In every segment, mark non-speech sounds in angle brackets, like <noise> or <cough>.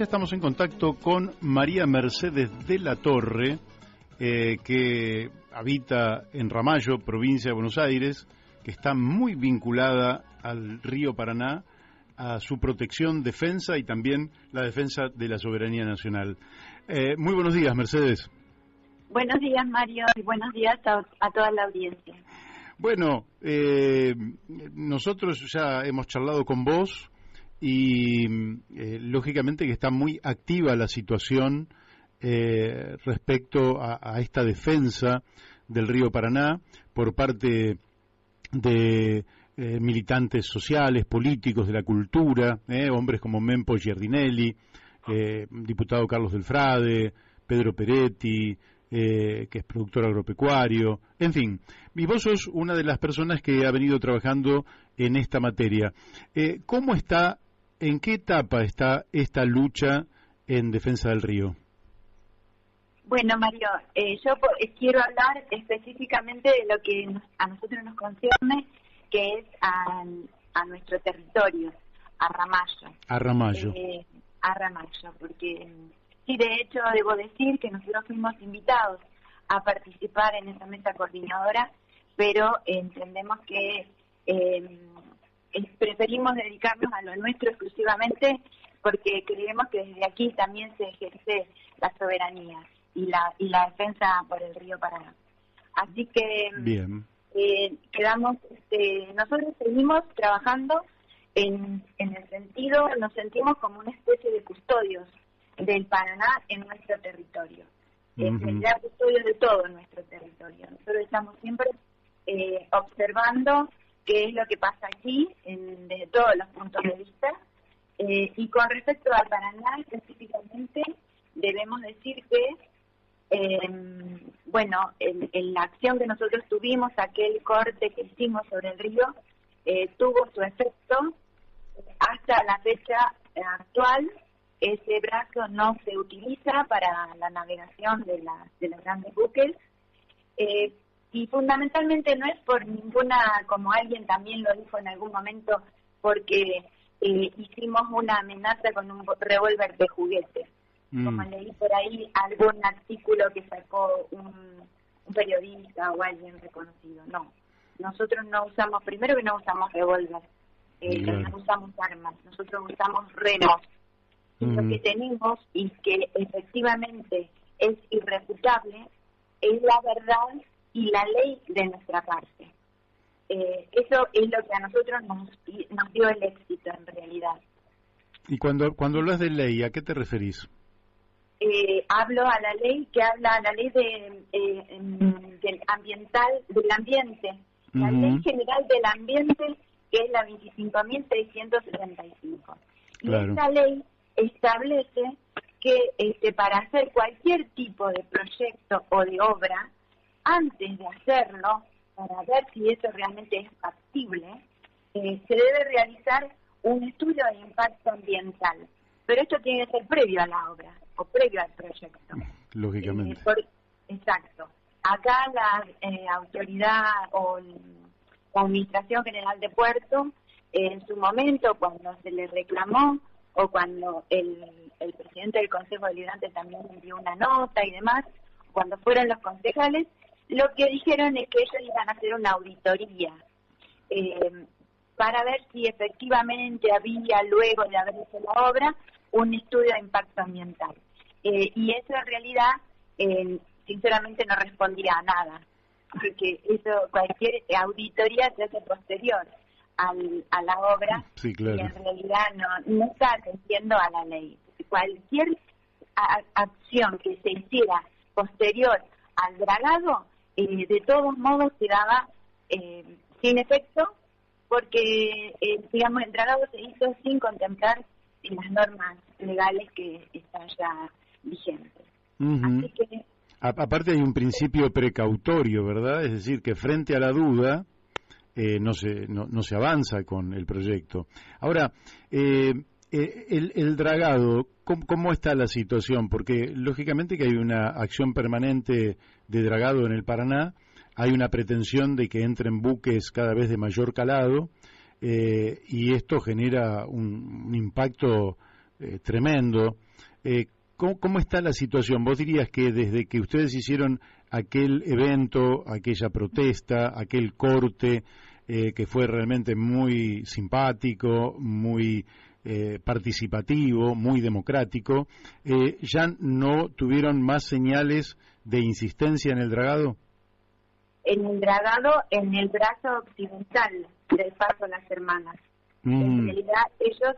ya estamos en contacto con María Mercedes de la Torre, eh, que habita en Ramallo, provincia de Buenos Aires, que está muy vinculada al río Paraná, a su protección, defensa y también la defensa de la soberanía nacional. Eh, muy buenos días, Mercedes. Buenos días, Mario, y buenos días a, toda la audiencia. Bueno, eh, nosotros ya hemos charlado con vos y eh, lógicamente que está muy activa la situación eh, respecto a, esta defensa del río Paraná por parte de eh, militantes sociales, políticos de la cultura, hombres como Mempo Giardinelli, diputado Carlos Delfrade, Pedro Peretti, que es productor agropecuario, en fin. Y vos sos una de las personas que ha venido trabajando en esta materia. ¿Cómo está ¿En qué etapa está esta lucha en defensa del río? Bueno, Mario, eh, yo eh, quiero hablar específicamente de lo que a nosotros nos concierne, que es a, nuestro territorio, a Ramallo. A Ramallo. Eh, a Ramallo, porque sí, de hecho, debo decir que nosotros fuimos invitados a participar en esa mesa coordinadora, pero entendemos que preferimos dedicarnos a lo nuestro exclusivamente porque creemos que desde aquí también se ejerce la soberanía y la y la defensa por el río Paraná. Así que Bien. Eh, quedamos, este, nosotros seguimos trabajando en, en el sentido, nos sentimos como una especie de custodios del Paraná en nuestro territorio. En realidad, custodios de todo nuestro territorio. Nosotros estamos siempre eh, observando qué es lo que pasa aquí en, desde todos los puntos de vista. Eh, y con respecto al Paraná específicamente, debemos decir que, em, bueno, en, la acción que nosotros tuvimos, aquel corte que hicimos sobre el río, eh, tuvo su efecto. Hasta la fecha actual, ese brazo no se utiliza para la navegación de, la, de los grandes buques. Y fundamentalmente no es por ninguna, como alguien también lo dijo en algún momento, porque eh, hicimos una amenaza con un revólver de juguete. Mm. Como leí por ahí algún artículo que sacó un, periodista o alguien reconocido. No, nosotros no usamos, primero que no usamos revólver, eh, no usamos armas, nosotros usamos renos. Lo mm. que tenemos y que efectivamente es irrefutable es la verdad y la ley de nuestra parte. Eh, eso es lo que a nosotros nos, nos dio el éxito en realidad. ¿Y cuando, cuando hablas de ley, a qué te referís? Eh, hablo a la ley que habla a la ley de, eh, del ambiental del ambiente, la ley general del ambiente que es la 25.675. Y esta ley establece que este, para hacer cualquier tipo de proyecto o de obra antes de hacerlo, para ver si eso realmente es factible, eh, se debe realizar un estudio de impacto ambiental. Pero esto tiene que ser previo a la obra o previo al proyecto. Lógicamente. Eh, exacto. Acá la eh, autoridad o la Administración General de Puerto, en su momento, cuando se le reclamó o cuando el, el presidente del Consejo de Deliberante también envió una nota y demás, cuando fueron los concejales, lo que dijeron es que ellos iban a hacer una auditoría eh, para ver si efectivamente había, luego de haber hecho la obra, un estudio de impacto ambiental. Eh, y eso en realidad, eh, sinceramente, no respondía a nada, porque eso cualquier auditoría se hace posterior al, a la obra y en realidad no, no está atendiendo a la ley. Cualquier acción que se hiciera posterior al dragado eh, de todos modos quedaba eh, sin efecto porque, eh, digamos, el tratado se hizo sin contemplar las normas legales que están ya vigentes. Aparte hay un principio precautorio, ¿verdad? Es decir, que frente a la duda no, se, no, se avanza con el proyecto. Ahora, el, el, dragado, ¿cómo, está la situación? Porque lógicamente que hay una acción permanente de dragado en el Paraná, hay una pretensión de que entren buques cada vez de mayor calado eh, y esto genera un, impacto eh, tremendo Eh, ¿cómo, está la situación? Vos dirías que desde que ustedes hicieron aquel evento, aquella protesta, aquel corte, que fue realmente muy simpático, muy eh, participativo, muy democrático, ¿ya no tuvieron más señales de insistencia en el dragado? En el dragado, en el brazo occidental del Paso de las Hermanas. En mm. realidad ellos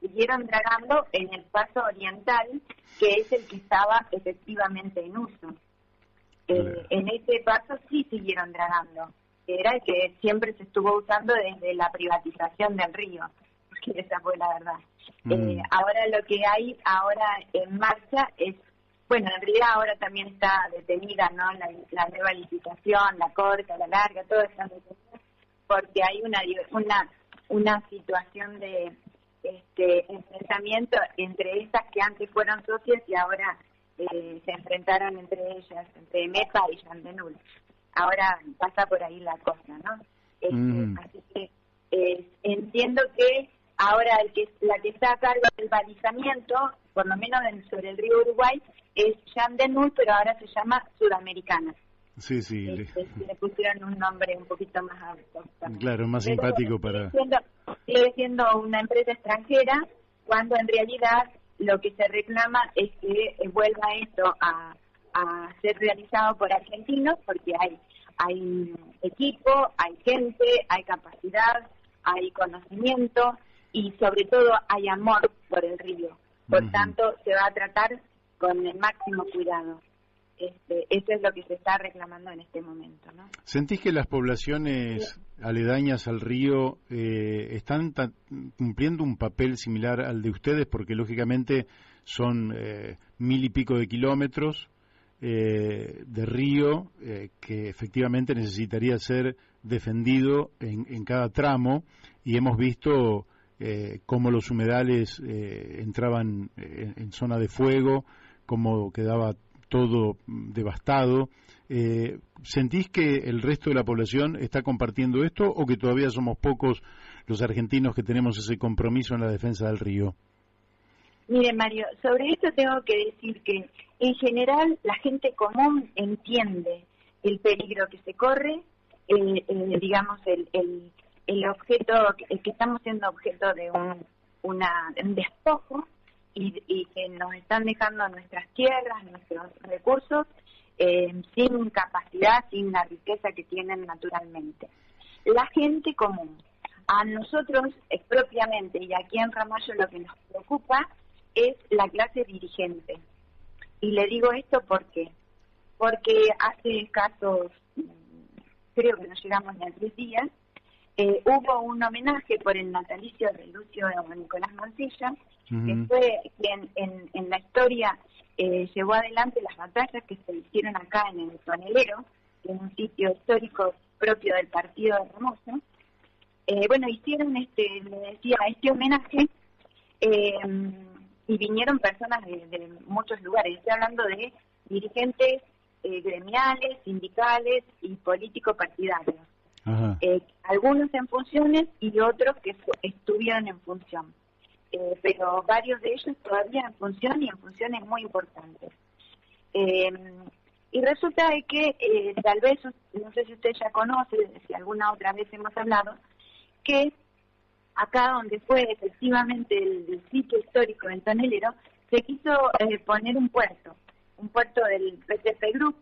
siguieron dragando en el paso oriental, que es el que estaba efectivamente en uso. Eh, en ese paso sí siguieron dragando, era el que siempre se estuvo usando desde la privatización del río, porque esa fue la verdad. Mm. Eh, ahora lo que hay ahora en marcha es, bueno, en realidad ahora también está detenida ¿no? la, nueva licitación, la corta, la larga, todo está detenido, porque hay una, una una situación de este, enfrentamiento entre estas que antes fueron socias y ahora eh, se enfrentaron entre ellas, entre MEPA y Yandenul. Ahora pasa por ahí la cosa, ¿no? Este, mm. Así que eh, entiendo que ahora el que, la que está a cargo del balizamiento, por lo menos sobre el río Uruguay, es Yandenul, pero ahora se llama Sudamericana. Sí, sí. Este, le... pusieron un nombre un poquito más alto. Claro, más simpático para... Sigue siendo, una empresa extranjera cuando en realidad lo que se reclama es que vuelva esto a, a ser realizado por argentinos porque hay hay equipo, hay gente, hay capacidad, hay conocimiento y sobre todo hay amor por el río. Por tanto, se va a tratar con el máximo cuidado. Este, eso es lo que se está reclamando en este momento. ¿no? ¿Sentís que las poblaciones aledañas al río eh, están cumpliendo un papel similar al de ustedes? Porque lógicamente son eh, mil y pico de kilómetros eh, de río que efectivamente necesitaría ser defendido en, en cada tramo y hemos visto cómo los humedales entraban en zona de fuego, cómo quedaba todo devastado. Eh, ¿Sentís que el resto de la población está compartiendo esto o que todavía somos pocos los argentinos que tenemos ese compromiso en la defensa del río? Mire, Mario, sobre esto tengo que decir que en general la gente común entiende el peligro que se corre, digamos, el, el, el objeto, el que estamos siendo objeto de un, una, un despojo y, que nos están dejando nuestras tierras, nuestros recursos, eh, sin capacidad, sin la riqueza que tienen naturalmente. La gente común. A nosotros eh, propiamente, y aquí en Ramallo lo que nos preocupa es la clase dirigente. Y le digo esto porque porque hace escasos, mm, creo que nos llegamos a tres días, eh, hubo un homenaje por el natalicio de Lucio Nicolás Mancilla, que fue quien en, la historia eh, llevó adelante las batallas que se hicieron acá en el Tonelero, en un sitio histórico propio del partido de Ramoso. Eh, bueno, hicieron este, le decía, este homenaje y vinieron personas de, muchos lugares. Estoy hablando de dirigentes gremiales, sindicales y político-partidarios. Eh, algunos en funciones y otros que estuvieron en función. Eh, pero varios de ellos todavía en función y en funciones muy importantes. Eh, y resulta de que tal vez, no sé si usted ya conoce, si alguna otra vez hemos hablado, que acá donde fue efectivamente el, sitio histórico del Tonelero, se quiso poner un puerto, un puerto del PTP Group,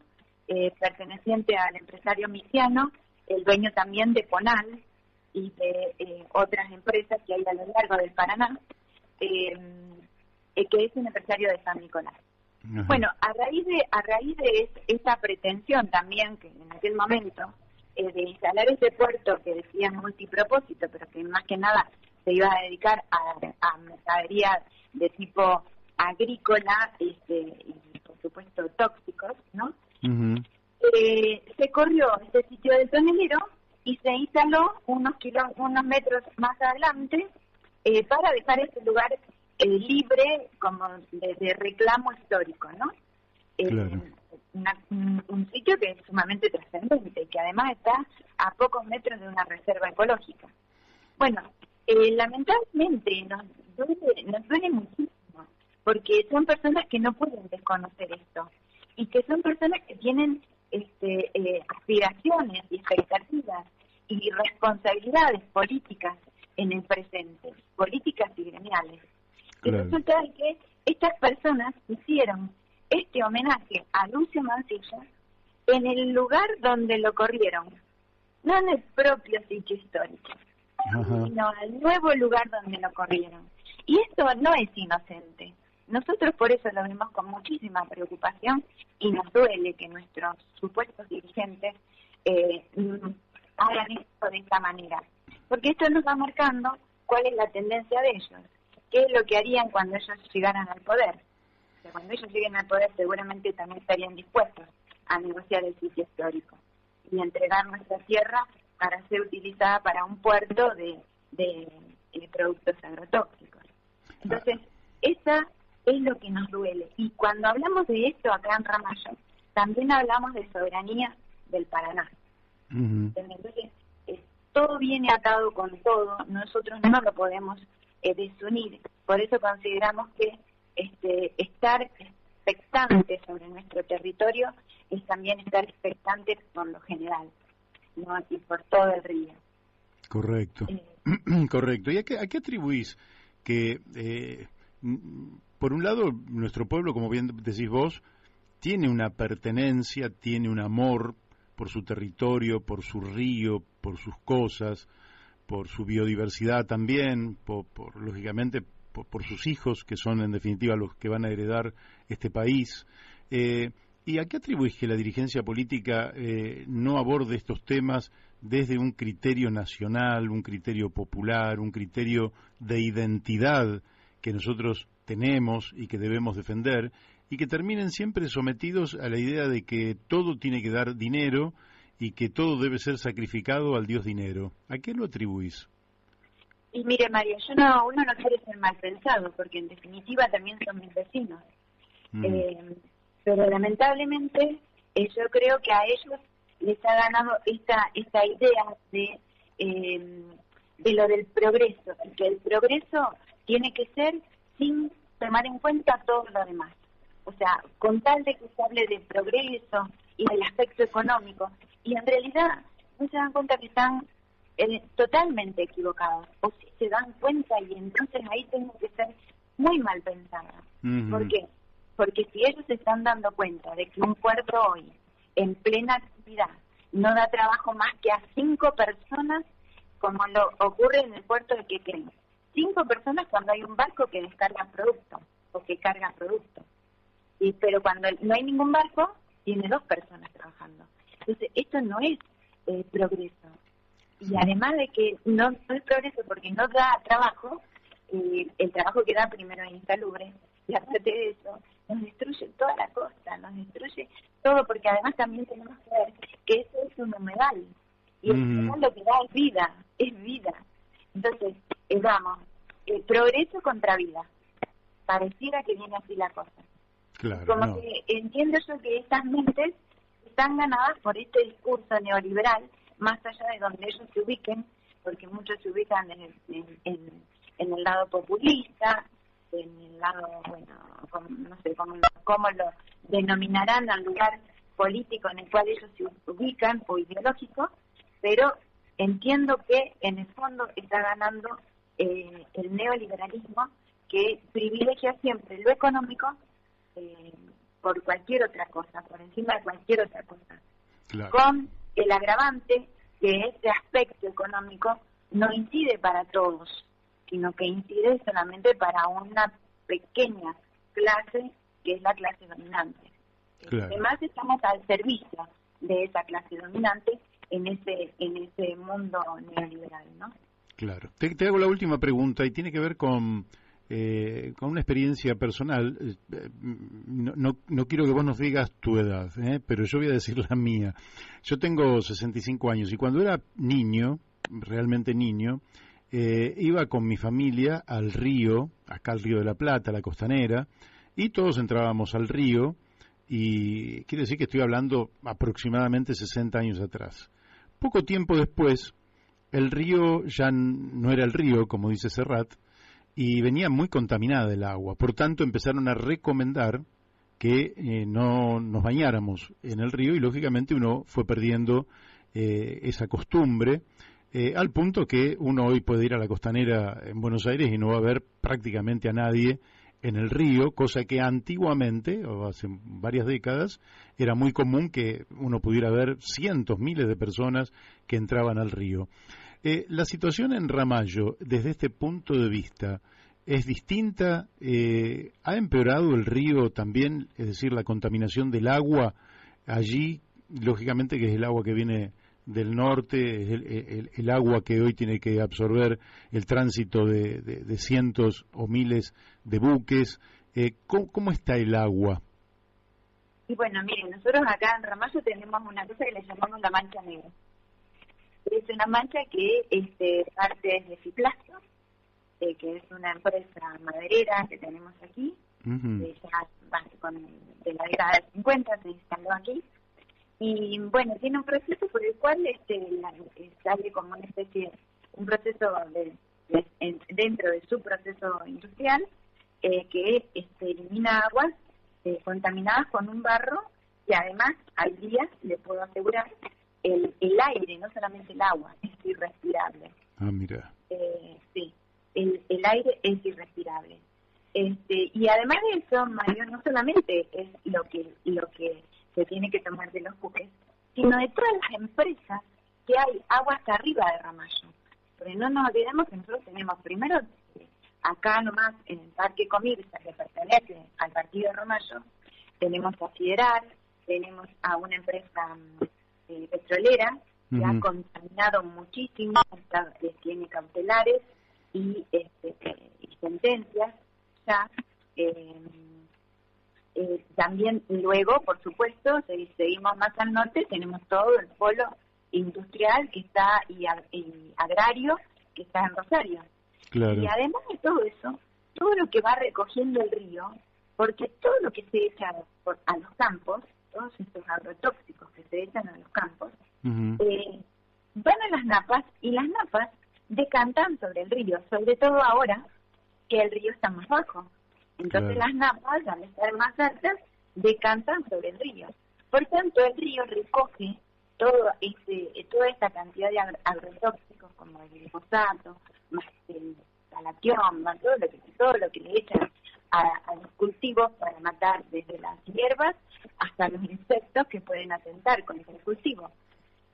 perteneciente al empresario misiano, el dueño también de Ponal y de eh, otras empresas que hay a lo largo del Paraná, eh, eh, que es un empresario de San Nicolás. Bueno, a raíz de a raíz de esta pretensión también que en aquel momento de instalar ese puerto que decía multipropósito, pero que más que nada se iba a dedicar a, a mercadería de tipo agrícola este, y por supuesto tóxicos, ¿no? Eh, se corrió este sitio del tonelero y se instaló unos, unos metros más adelante eh, para dejar este lugar eh, libre como de, reclamo histórico, ¿no? Eh, un, sitio que es sumamente trascendente y que además está a pocos metros de una reserva ecológica. Bueno, lamentablemente nos duele, nos duele muchísimo porque son personas que no pueden desconocer esto y que son personas que tienen este, eh, aspiraciones y expectativas y responsabilidades políticas en el presente, políticas y gremiales. Y resulta que estas personas hicieron este homenaje a Lucio Mancilla en el lugar donde lo corrieron, no en el propio sitio histórico, sino al nuevo lugar donde lo corrieron. Y esto no es inocente. Nosotros por eso lo vemos con muchísima preocupación y nos duele que nuestros supuestos dirigentes eh, hagan esto de esta manera. Porque esto nos va marcando cuál es la tendencia de ellos, qué es lo que harían cuando ellos llegaran al poder. cuando ellos lleguen al poder seguramente también estarían dispuestos a negociar el sitio histórico y entregar nuestra tierra para ser utilizada para un puerto de, de, productos agrotóxicos. Entonces, esa es lo que nos duele. Y cuando hablamos de esto acá en Ramallo, también hablamos de soberanía del Paraná. Entonces, todo viene atado con todo, nosotros no lo podemos eh, desunir, por eso consideramos que este, estar expectante sobre nuestro territorio es también estar expectante por lo general, ¿no? y por todo el río. Correcto, eh, <clears throat> correcto. ¿Y a qué, a qué atribuís que, eh, por un lado, nuestro pueblo, como bien decís vos, tiene una pertenencia, tiene un amor por su territorio, por su río, por sus cosas, por su biodiversidad también, por, lógicamente por, sus hijos, que son en definitiva los que van a heredar este país. Eh, ¿Y a qué atribuís que la dirigencia política eh, no aborde estos temas desde un criterio nacional, un criterio popular, un criterio de identidad que nosotros tenemos y que debemos defender, y que terminen siempre sometidos a la idea de que todo tiene que dar dinero y que todo debe ser sacrificado al Dios dinero. ¿A qué lo atribuís? Y mire, María, yo no, uno no quiere ser mal pensado, porque en definitiva también son mis vecinos. Mm. Eh, pero lamentablemente eh, yo creo que a ellos les ha ganado esta, esta idea de, eh, de lo del progreso, que el progreso tiene que ser sin tomar en cuenta todo lo demás. O sea, con tal de que se hable de progreso y del aspecto económico, y en realidad no se dan cuenta que están eh, totalmente equivocados, o si se dan cuenta y entonces ahí tengo que ser muy mal pensada. ¿Por qué? Porque si ellos se están dando cuenta de que un puerto hoy, en plena actividad, no da trabajo más que a cinco personas, como lo ocurre en el puerto de Quequén. Cinco personas cuando hay un barco que descarga producto o que carga producto y, pero cuando no hay ningún barco, tiene dos personas trabajando. Entonces, esto no es eh, progreso. Y además de que no, es progreso porque no da trabajo, eh, el trabajo que da primero es insalubre, y <laughs> aparte de eso, nos destruye toda la costa, nos destruye todo, porque además también tenemos que ver que eso es un humedal. Y el humedal lo que da es vida, es vida. Entonces, eh, vamos, progreso contra vida. Pareciera que viene así la cosa. Como que entiendo yo que estas mentes están ganadas por este discurso neoliberal, más allá de donde ellos se ubiquen, porque muchos se ubican en el, en, el lado populista, en el lado, bueno, no sé cómo, cómo lo denominarán al lugar político en el cual ellos se ubican o ideológico, pero entiendo que en el fondo está ganando eh, el neoliberalismo que privilegia siempre lo económico eh, por cualquier otra cosa, por encima de cualquier otra cosa. Con el agravante que este aspecto económico no incide para todos, sino que incide solamente para una pequeña clase que es la clase dominante. Además estamos al servicio de esa clase dominante en ese en ese mundo neoliberal, ¿no? Claro. te hago la última pregunta y tiene que ver con eh, con una experiencia personal, eh, no, no, quiero que vos nos digas tu edad, ¿eh? pero yo voy a decir la mía. Yo tengo 65 años y cuando era niño, realmente niño, iba con mi familia al río, acá al río de la Plata, la costanera, y todos entrábamos al río, y quiere decir que estoy hablando aproximadamente 60 años atrás. Poco tiempo después, el río ya no era el río, como dice Serrat, y venía muy contaminada el agua. Por tanto, empezaron a recomendar que eh, no nos bañáramos en el río y lógicamente uno fue perdiendo eh, esa costumbre eh, al punto que uno hoy puede ir a la costanera en Buenos Aires y no va a ver prácticamente a nadie en el río, cosa que antiguamente, o hace varias décadas, era muy común que uno pudiera ver cientos, miles de personas que entraban al río. La situación en Ramallo, desde este punto de vista, es distinta. Eh, ¿Ha empeorado el río también, es decir, la contaminación del agua allí? Lógicamente que es el agua que viene del norte, es el, agua que hoy tiene que absorber el tránsito de, cientos o miles de buques. Eh, ¿cómo, está el agua? Y bueno, miren, nosotros acá en Ramallo tenemos una cosa que le llamamos la mancha negra. Es una mancha que este, parte de Ciplasio, eh, que es una empresa maderera que tenemos aquí, de la década del 50 se instaló aquí. Y bueno, tiene un proceso por el cual este, eh, sale como una especie, un proceso de, dentro de su proceso industrial, eh, que este, elimina aguas contaminadas con un barro y además al día, le puedo asegurar, aire, no solamente el agua, es irrespirable. Ah, mira. sí, el, aire es irrespirable. Este, y además de eso, Mario, no solamente es lo que, lo que se tiene que tomar de los buques, sino de todas las empresas que hay aguas arriba de Ramallo. Porque no nos olvidemos que nosotros tenemos primero, acá nomás en el Parque Comirsa, que pertenece al partido de Ramallo, tenemos a Siderar, tenemos a una empresa eh, petrolera que ha contaminado muchísimo, está, tiene cautelares, y, este, y sentencias ya. Eh, eh, también luego, por supuesto, seguimos más al norte, tenemos todo el polo industrial que está y, agrario que está en Rosario. Y además de todo eso, todo lo que va recogiendo el río, porque todo lo que se echa a los campos, todos estos agrotóxicos que se echan a los campos, eh, van a las napas y las napas decantan sobre el río, sobre todo ahora que el río está más bajo. Entonces las napas, al estar más altas, decantan sobre el río. Por tanto, el río recoge todo este, toda esta cantidad de agrotóxicos como el glifosato, más el más todo lo que, todo lo que le echan a, los cultivos para matar desde las hierbas hasta los insectos que pueden atentar con ese cultivo.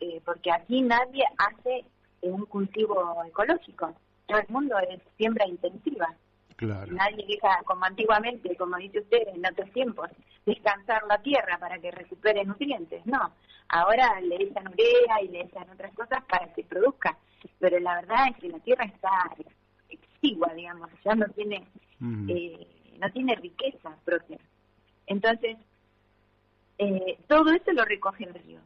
Eh, porque aquí nadie hace un cultivo ecológico. Todo el mundo es siembra intensiva. Nadie deja, como antiguamente, como dice usted, en otros tiempos, descansar la tierra para que recupere nutrientes. No, ahora le echan urea y le echan otras cosas para que produzca. Pero la verdad es que la tierra está exigua, digamos, ya no tiene, eh, no tiene riqueza propia. Entonces, eh, todo eso lo recoge el río.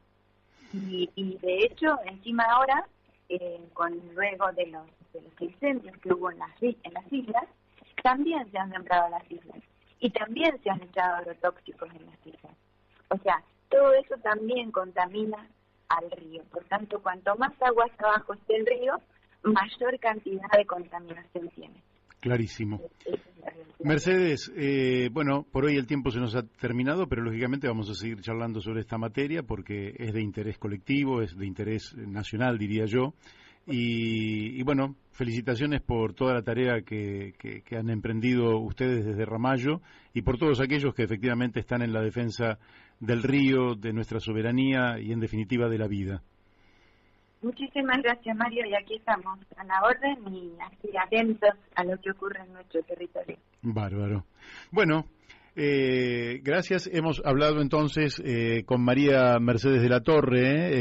Y, de hecho, encima ahora eh, con luego de los, de los incendios que hubo en las, en las islas, también se han sembrado las islas y también se han echado agrotóxicos en las islas. O sea, todo eso también contamina al río. Por tanto, cuanto más agua abajo esté el río, mayor cantidad de contaminación tiene. Clarísimo. Mercedes, eh, bueno, por hoy el tiempo se nos ha terminado, pero lógicamente vamos a seguir charlando sobre esta materia porque es de interés colectivo, es de interés nacional, diría yo. Y, bueno, felicitaciones por toda la tarea que, que, han emprendido ustedes desde Ramallo y por todos aquellos que efectivamente están en la defensa del río, de nuestra soberanía y en definitiva de la vida. Muchísimas gracias, Mario, y aquí estamos a la orden y así atentos a lo que ocurre en nuestro territorio. Bárbaro. Bueno, eh, gracias. Hemos hablado entonces eh, con María Mercedes de la Torre. Eh,